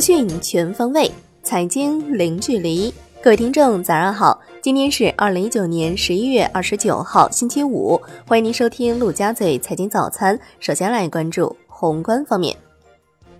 讯全方位，财经零距离。各位听众，早上好！今天是二零一九年十一月二十九号，星期五。欢迎您收听陆家嘴财经早餐。首先来关注宏观方面，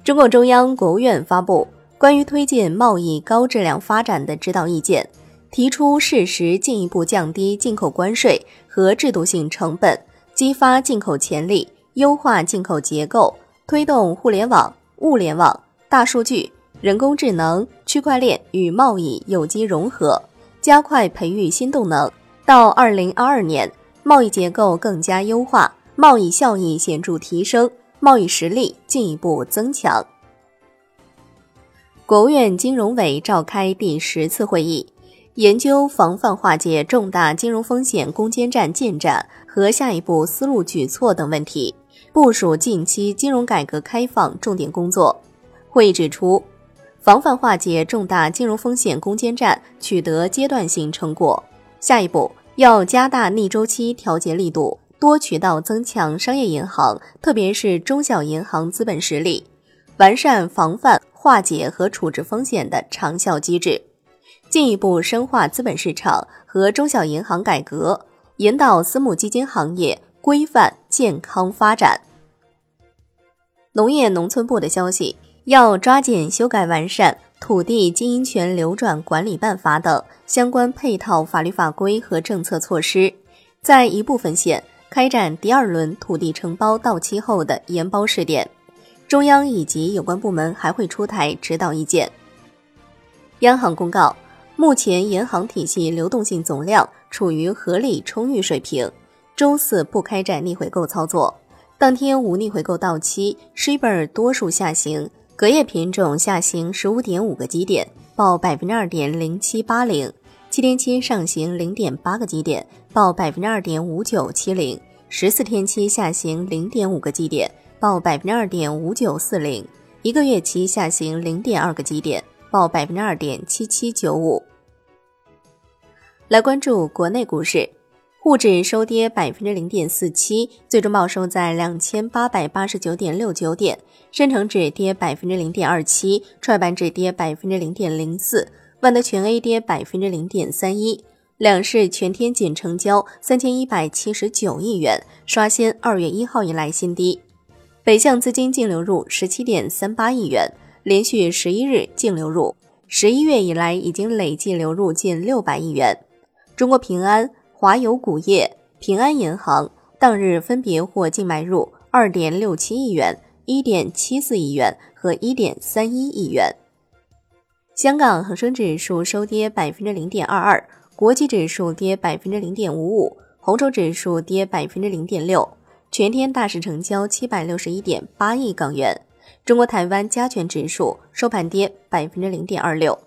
中共中央、国务院发布关于推进贸易高质量发展的指导意见，提出适时进一步降低进口关税和制度性成本，激发进口潜力，优化进口结构，推动互联网、物联网。大数据、人工智能、区块链与贸易有机融合，加快培育新动能。到二零二二年，贸易结构更加优化，贸易效益显著提升，贸易实力进一步增强。国务院金融委召开第十次会议，研究防范化解重大金融风险攻坚战进展和下一步思路举措等问题，部署近期金融改革开放重点工作。会议指出，防范化解重大金融风险攻坚战取得阶段性成果，下一步要加大逆周期调节力度，多渠道增强商业银行，特别是中小银行资本实力，完善防范、化解和处置风险的长效机制，进一步深化资本市场和中小银行改革，引导私募基金行业规范健康发展。农业农村部的消息。要抓紧修改完善《土地经营权流转管理办法》等相关配套法律法规和政策措施，在一部分县开展第二轮土地承包到期后的延包试点。中央以及有关部门还会出台指导意见。央行公告，目前银行体系流动性总量处于合理充裕水平，周四不开展逆回购操作，当天无逆回购到期，shibor 多数下行。隔夜品种下行十五点五个基点，报百分之二点零七八零；七天期上行零点八个基点，报百分之二点五九七零；十四天期下行零点五个基点，报百分之二点五九四零；一个月期下行零点二个基点，报百分之二点七七九五。来关注国内股市。沪指收跌百分之零点四七，最终报收在两千八百八十九点六九点。深成指跌百分之零点二七，创业板指跌百分之零点零四，万德全 A 跌百分之零点三一。两市全天仅成交三千一百七十九亿元，刷新二月一号以来新低。北向资金净流入十七点三八亿元，连续十一日净流入，十一月以来已经累计流入近六百亿元。中国平安。华油钴业、平安银行当日分别获净买入二点六七亿元、一点七四亿元和一点三一亿元。香港恒生指数收跌百分之零点二二，国际指数跌百分之零点五五，红筹指数跌百分之零点六。全天大市成交七百六十一点八亿港元。中国台湾加权指数收盘跌百分之零点二六。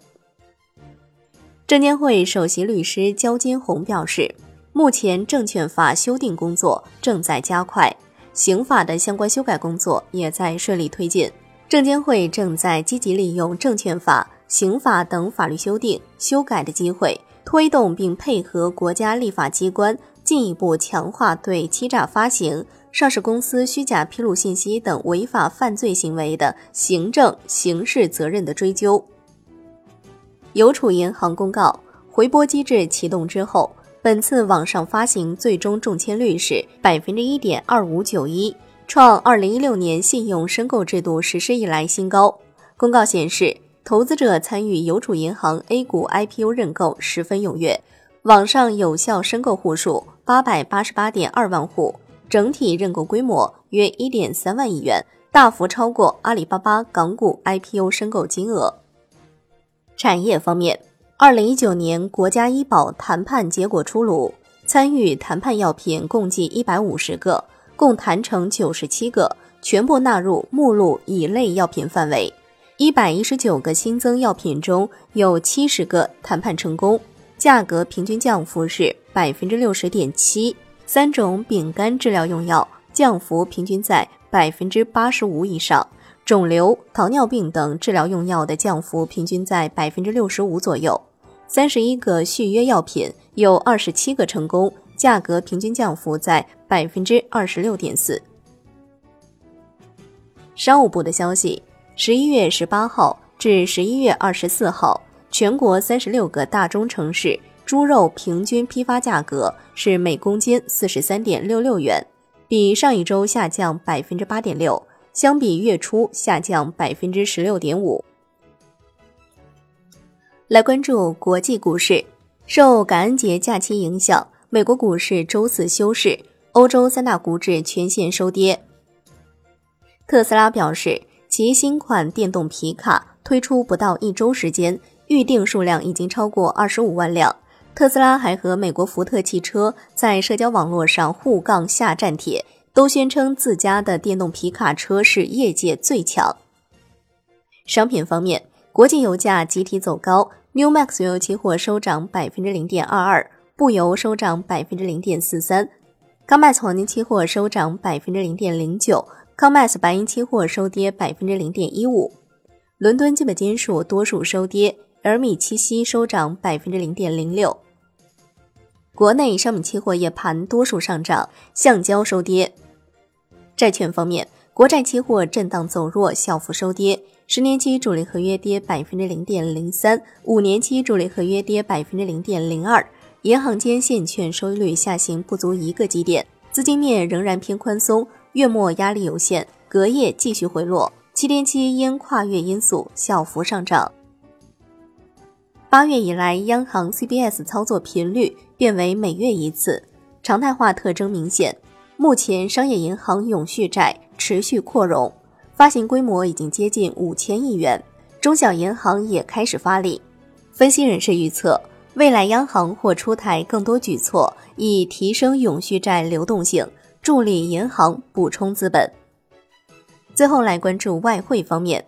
证监会首席律师焦金红表示。目前证券法修订工作正在加快，刑法的相关修改工作也在顺利推进。证监会正在积极利用证券法、刑法等法律修订修改的机会，推动并配合国家立法机关进一步强化对欺诈发行、上市公司虚假披露信息等违法犯罪行为的行政、刑事责任的追究。邮储银行公告，回拨机制启动之后。本次网上发行最终中签率是百分之一点二五九一，创二零一六年信用申购制度实施以来新高。公告显示，投资者参与邮储银行 A 股 IPO 认购十分踊跃，网上有效申购户数八百八十八点二万户，整体认购规模约一点三万亿元，大幅超过阿里巴巴港股 IPO 申购金额。产业方面。二零一九年国家医保谈判结果出炉，参与谈判药品共计一百五十个，共谈成九十七个，全部纳入目录乙类药品范围。一百一十九个新增药品中有七十个谈判成功，价格平均降幅是百分之六十点七。三种丙肝治疗用药降幅平均在百分之八十五以上，肿瘤、糖尿病等治疗用药的降幅平均在百分之六十五左右。三十一个续约药品有二十七个成功，价格平均降幅在百分之二十六点四。商务部的消息，十一月十八号，至十一月二十四号，全国三十六个大中城市猪肉平均批发价格是每公斤四十三点六六元，比上一周下降百分之八点六，相比月初下降百分之十六点五。来关注国际股市，受感恩节假期影响，美国股市周四休市，欧洲三大股指全线收跌。特斯拉表示，其新款电动皮卡推出不到一周时间，预订数量已经超过二十五万辆。特斯拉还和美国福特汽车在社交网络上互杠下战帖，都宣称自家的电动皮卡车是业界最强。商品方面。国际油价集体走高，New Max 原油期货收涨百分之零点二二，布油收涨百分之零点四三，COMEX 黄金期货收涨百分之零点零九，COMEX 白银期货收跌百分之零点一五。伦敦基本金属多数收跌，而米七锡收涨百分之零点零六。国内商品期货夜盘多数上涨，橡胶收跌。债券方面，国债期货震荡走弱，小幅收跌。十年期主力合约跌百分之零点零三，五年期主力合约跌百分之零点零二。银行间现券收益率下行不足一个基点，资金面仍然偏宽松，月末压力有限，隔夜继续回落。七天期因跨越因素小幅上涨。八月以来，央行 CBS 操作频率变为每月一次，常态化特征明显。目前，商业银行永续债持续扩容。发行规模已经接近五千亿元，中小银行也开始发力。分析人士预测，未来央行或出台更多举措，以提升永续债流动性，助力银行补充资本。最后来关注外汇方面，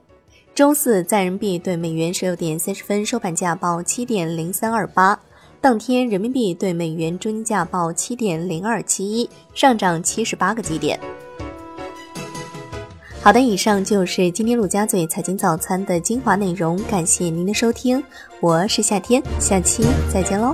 周四在人民币对美元十六点三十分收盘价报七点零三二八，当天人民币对美元均价报七点零二七一，上涨七十八个基点。好的，以上就是今天陆家嘴财经早餐的精华内容，感谢您的收听，我是夏天，下期再见喽。